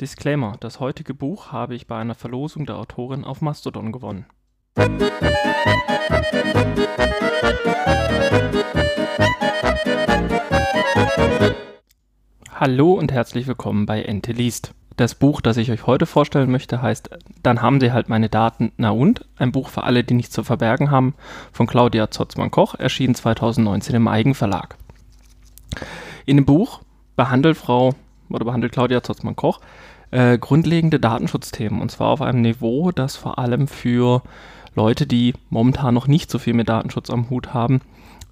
Disclaimer: Das heutige Buch habe ich bei einer Verlosung der Autorin auf Mastodon gewonnen. Hallo und herzlich willkommen bei Ente liest. Das Buch, das ich euch heute vorstellen möchte, heißt Dann haben sie halt meine Daten, na und? Ein Buch für alle, die nichts zu verbergen haben, von Claudia Zotzmann-Koch, erschienen 2019 im Eigenverlag. In dem Buch behandelt Frau oder behandelt Claudia Zotzmann-Koch äh, grundlegende Datenschutzthemen und zwar auf einem Niveau, das vor allem für Leute, die momentan noch nicht so viel mit Datenschutz am Hut haben,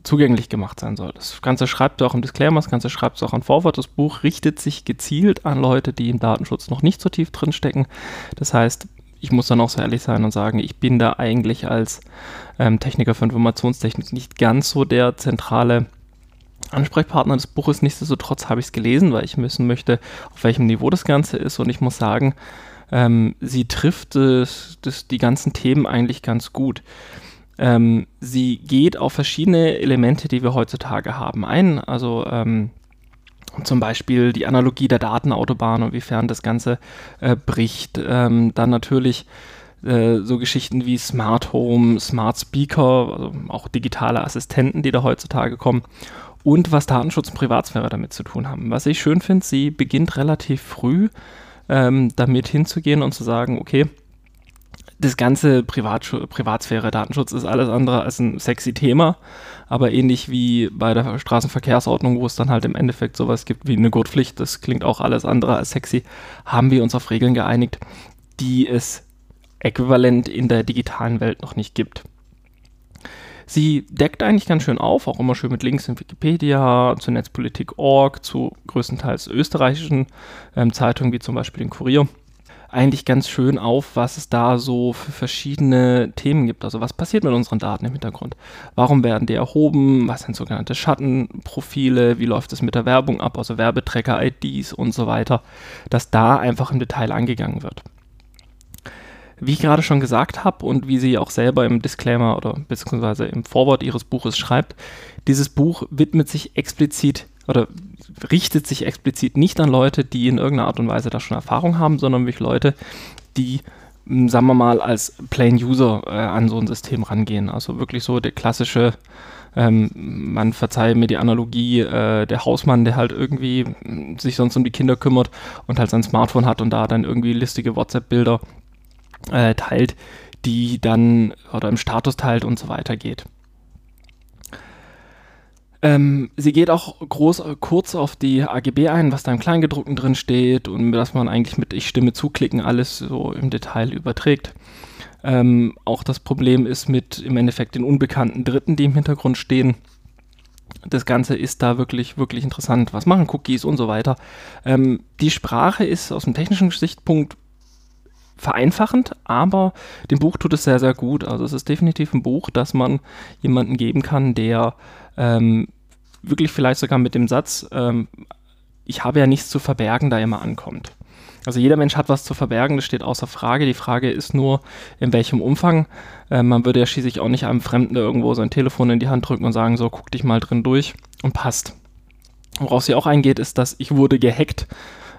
zugänglich gemacht sein soll. Das Ganze schreibt auch im Disclaimer, das Ganze schreibt auch an Vorwort. Das Buch richtet sich gezielt an Leute, die im Datenschutz noch nicht so tief drin stecken. Das heißt, ich muss dann auch so ehrlich sein und sagen, ich bin da eigentlich als ähm, Techniker für Informationstechnik nicht ganz so der zentrale Ansprechpartner des Buches. Nichtsdestotrotz habe ich es gelesen, weil ich wissen möchte, auf welchem Niveau das Ganze ist. Und ich muss sagen, ähm, sie trifft das, das, die ganzen Themen eigentlich ganz gut. Ähm, sie geht auf verschiedene Elemente, die wir heutzutage haben, ein. Also ähm, zum Beispiel die Analogie der Datenautobahn und wiefern das Ganze äh, bricht. Ähm, dann natürlich äh, so Geschichten wie Smart Home, Smart Speaker, also auch digitale Assistenten, die da heutzutage kommen und was Datenschutz und Privatsphäre damit zu tun haben. Was ich schön finde, sie beginnt relativ früh ähm, damit hinzugehen und zu sagen, okay, das ganze Privat Privatsphäre, Datenschutz ist alles andere als ein sexy Thema, aber ähnlich wie bei der Straßenverkehrsordnung, wo es dann halt im Endeffekt sowas gibt wie eine Gurtpflicht, das klingt auch alles andere als sexy, haben wir uns auf Regeln geeinigt, die es äquivalent in der digitalen Welt noch nicht gibt. Sie deckt eigentlich ganz schön auf, auch immer schön mit Links in Wikipedia, zu Netzpolitik.org, zu größtenteils österreichischen ähm, Zeitungen wie zum Beispiel den Kurier. Eigentlich ganz schön auf, was es da so für verschiedene Themen gibt. Also was passiert mit unseren Daten im Hintergrund? Warum werden die erhoben? Was sind sogenannte Schattenprofile? Wie läuft es mit der Werbung ab? Also Werbeträger, IDs und so weiter. Dass da einfach im Detail angegangen wird. Wie ich gerade schon gesagt habe und wie sie auch selber im Disclaimer oder beziehungsweise im Vorwort ihres Buches schreibt, dieses Buch widmet sich explizit oder richtet sich explizit nicht an Leute, die in irgendeiner Art und Weise da schon Erfahrung haben, sondern wirklich Leute, die, hm, sagen wir mal, als Plain User äh, an so ein System rangehen. Also wirklich so der klassische, ähm, man verzeihe mir die Analogie, äh, der Hausmann, der halt irgendwie hm, sich sonst um die Kinder kümmert und halt sein Smartphone hat und da dann irgendwie listige WhatsApp-Bilder äh, teilt, die dann oder im Status teilt und so weiter geht. Ähm, sie geht auch groß, äh, kurz auf die AGB ein, was da im Kleingedruckten drin steht und dass man eigentlich mit Ich stimme zuklicken alles so im Detail überträgt. Ähm, auch das Problem ist mit im Endeffekt den unbekannten Dritten, die im Hintergrund stehen. Das Ganze ist da wirklich, wirklich interessant. Was machen Cookies und so weiter. Ähm, die Sprache ist aus dem technischen Sichtpunkt vereinfachend, aber dem Buch tut es sehr, sehr gut. Also es ist definitiv ein Buch, das man jemandem geben kann, der ähm, wirklich vielleicht sogar mit dem Satz, ähm, ich habe ja nichts zu verbergen, da immer ankommt. Also jeder Mensch hat was zu verbergen, das steht außer Frage. Die Frage ist nur, in welchem Umfang. Äh, man würde ja schließlich auch nicht einem Fremden irgendwo sein Telefon in die Hand drücken und sagen, so, guck dich mal drin durch und passt. Worauf sie auch eingeht, ist, dass ich wurde gehackt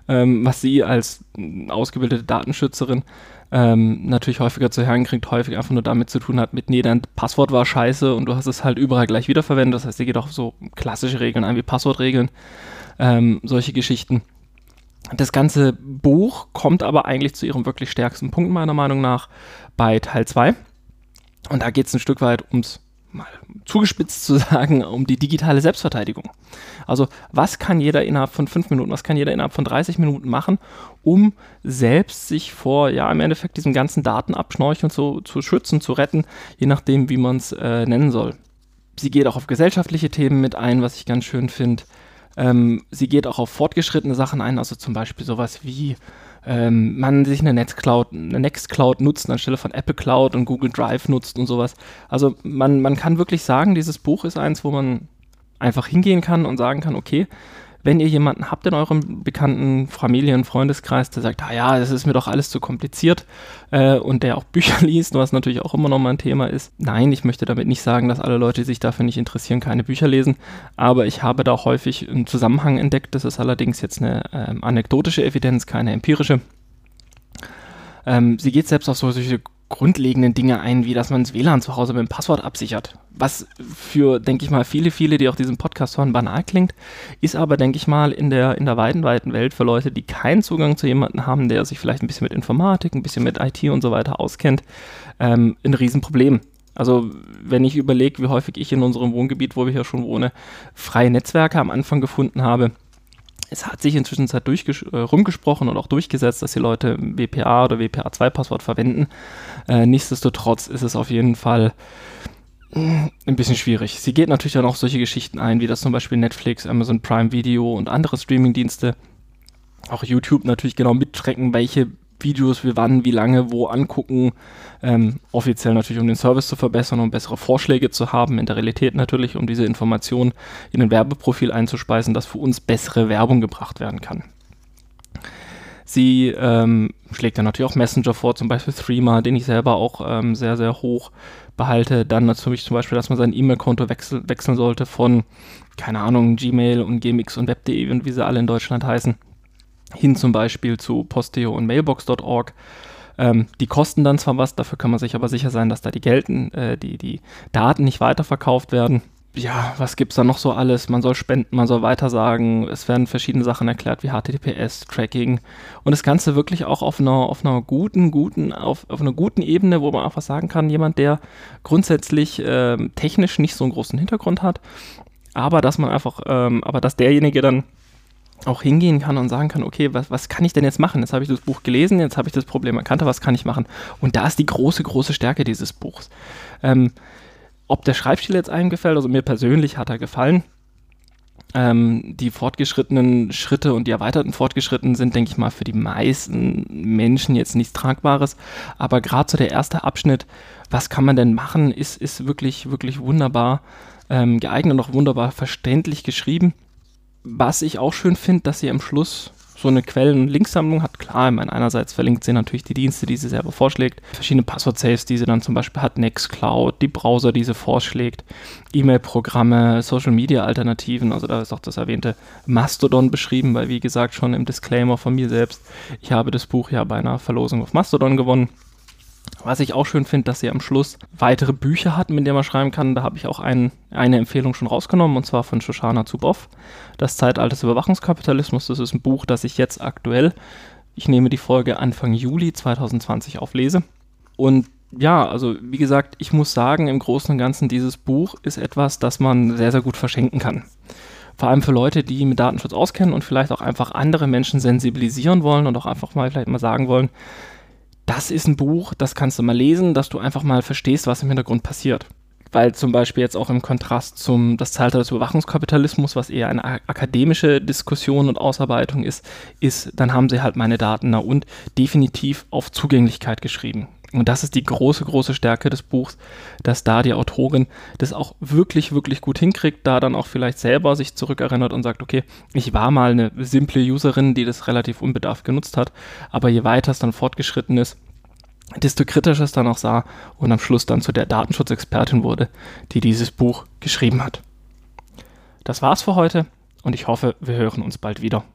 ähm, was sie als ausgebildete Datenschützerin ähm, natürlich häufiger zu hören kriegt, häufig einfach nur damit zu tun hat, mit, nee, dein Passwort war scheiße und du hast es halt überall gleich wiederverwendet. Das heißt, sie geht auch so klassische Regeln ein wie Passwortregeln, ähm, solche Geschichten. Das ganze Buch kommt aber eigentlich zu ihrem wirklich stärksten Punkt meiner Meinung nach bei Teil 2. Und da geht es ein Stück weit ums mal zugespitzt zu sagen, um die digitale Selbstverteidigung. Also was kann jeder innerhalb von fünf Minuten, was kann jeder innerhalb von 30 Minuten machen, um selbst sich vor, ja, im Endeffekt diesem ganzen Datenabschnorcheln zu, zu schützen, zu retten, je nachdem, wie man es äh, nennen soll. Sie geht auch auf gesellschaftliche Themen mit ein, was ich ganz schön finde. Ähm, sie geht auch auf fortgeschrittene Sachen ein, also zum Beispiel sowas wie ähm, man sich eine Netzcloud, eine Nextcloud nutzt anstelle von Apple Cloud und Google Drive nutzt und sowas. Also man, man kann wirklich sagen, dieses Buch ist eins, wo man einfach hingehen kann und sagen kann, okay, Wenn ihr jemanden habt in eurem bekannten Familien-, Freundeskreis, der sagt, ah ja, das ist mir doch alles zu kompliziert äh, und der auch Bücher liest, was natürlich auch immer noch mal ein Thema ist. Nein, ich möchte damit nicht sagen, dass alle Leute, die sich dafür nicht interessieren, keine Bücher lesen, aber ich habe da häufig einen Zusammenhang entdeckt. Das ist allerdings jetzt eine ähm, anekdotische Evidenz, keine empirische. Ähm, sie geht selbst auf solche grundlegenden Dinge ein, wie dass man das WLAN zu Hause mit dem Passwort absichert. Was für, denke ich mal, viele, viele, die auch diesen Podcast hören, banal klingt, ist aber, denke ich mal, in der, in der weiten, weiten Welt für Leute, die keinen Zugang zu jemandem haben, der sich vielleicht ein bisschen mit Informatik, ein bisschen mit IT und so weiter auskennt, ähm, ein Riesenproblem. Also wenn ich überlege, wie häufig ich in unserem Wohngebiet, wo wir hier schon wohnen, freie Netzwerke am Anfang gefunden habe, es hat sich inzwischen Zeit äh, rumgesprochen und auch durchgesetzt, dass die Leute WPA oder WPA2-Passwort verwenden. Äh, nichtsdestotrotz ist es auf jeden Fall mm, ein bisschen schwierig. Sie geht natürlich dann auch solche Geschichten ein, wie das zum Beispiel Netflix, Amazon Prime Video und andere Streamingdienste. Auch YouTube natürlich genau mittracken, welche Videos wir wann, wie lange, wo angucken. Ähm, offiziell natürlich, um den Service zu verbessern, um bessere Vorschläge zu haben. In der Realität natürlich, um diese Informationen in ein Werbeprofil einzuspeisen, dass für uns bessere Werbung gebracht werden kann. Sie ähm, schlägt dann natürlich auch Messenger vor, zum Beispiel Threema, den ich selber auch ähm, sehr, sehr hoch behalte. Dann natürlich zum Beispiel, dass man sein E-Mail-Konto wechsel wechseln sollte von, keine Ahnung, Gmail und Gmx und Web.de und wie sie alle in Deutschland heißen hin zum Beispiel zu Posteo und Mailbox.org. Ähm, die kosten dann zwar was, dafür kann man sich aber sicher sein, dass da die gelten, äh, die, die Daten nicht weiterverkauft werden. Ja, was gibt es da noch so alles? Man soll spenden, man soll weitersagen. Es werden verschiedene Sachen erklärt, wie HTTPS, Tracking und das Ganze wirklich auch auf einer, auf einer guten, guten, auf, auf einer guten Ebene, wo man einfach sagen kann, jemand, der grundsätzlich äh, technisch nicht so einen großen Hintergrund hat, aber dass man einfach, ähm, aber dass derjenige dann auch hingehen kann und sagen kann, okay, was, was kann ich denn jetzt machen? Jetzt habe ich das Buch gelesen, jetzt habe ich das Problem erkannt, was kann ich machen? Und da ist die große, große Stärke dieses Buchs. Ähm, ob der Schreibstil jetzt einem gefällt, also mir persönlich hat er gefallen. Ähm, die fortgeschrittenen Schritte und die erweiterten fortgeschrittenen sind, denke ich mal, für die meisten Menschen jetzt nichts Tragbares. Aber gerade so der erste Abschnitt, was kann man denn machen, ist, ist wirklich, wirklich wunderbar ähm, geeignet und auch wunderbar verständlich geschrieben. Was ich auch schön finde, dass sie am Schluss so eine Quellen- und Linksammlung hat. Klar, ich meine, einerseits verlinkt sie natürlich die Dienste, die sie selber vorschlägt, verschiedene Passwort-Saves, die sie dann zum Beispiel hat, Nextcloud, die Browser, die sie vorschlägt, E-Mail-Programme, Social-Media-Alternativen, also da ist auch das erwähnte Mastodon beschrieben, weil wie gesagt schon im Disclaimer von mir selbst, ich habe das Buch ja bei einer Verlosung auf Mastodon gewonnen. Was ich auch schön finde, dass sie am Schluss weitere Bücher hat, mit denen man schreiben kann. Da habe ich auch ein, eine Empfehlung schon rausgenommen, und zwar von Shoshana Zuboff, Das Zeitalter des Überwachungskapitalismus. Das ist ein Buch, das ich jetzt aktuell, ich nehme die Folge Anfang Juli 2020 auflese. Und ja, also wie gesagt, ich muss sagen, im Großen und Ganzen, dieses Buch ist etwas, das man sehr, sehr gut verschenken kann. Vor allem für Leute, die mit Datenschutz auskennen und vielleicht auch einfach andere Menschen sensibilisieren wollen und auch einfach mal vielleicht mal sagen wollen, das ist ein Buch, das kannst du mal lesen, dass du einfach mal verstehst, was im Hintergrund passiert. Weil zum Beispiel jetzt auch im Kontrast zum das Zeitalter des Überwachungskapitalismus, was eher eine akademische Diskussion und Ausarbeitung ist, ist, dann haben sie halt meine Daten na und definitiv auf Zugänglichkeit geschrieben. Und das ist die große, große Stärke des Buchs, dass da die Autorin das auch wirklich, wirklich gut hinkriegt, da dann auch vielleicht selber sich zurückerinnert und sagt, okay, ich war mal eine simple Userin, die das relativ unbedarft genutzt hat, aber je weiter es dann fortgeschritten ist, desto kritischer es dann auch sah und am Schluss dann zu der Datenschutzexpertin wurde, die dieses Buch geschrieben hat. Das war's für heute und ich hoffe, wir hören uns bald wieder.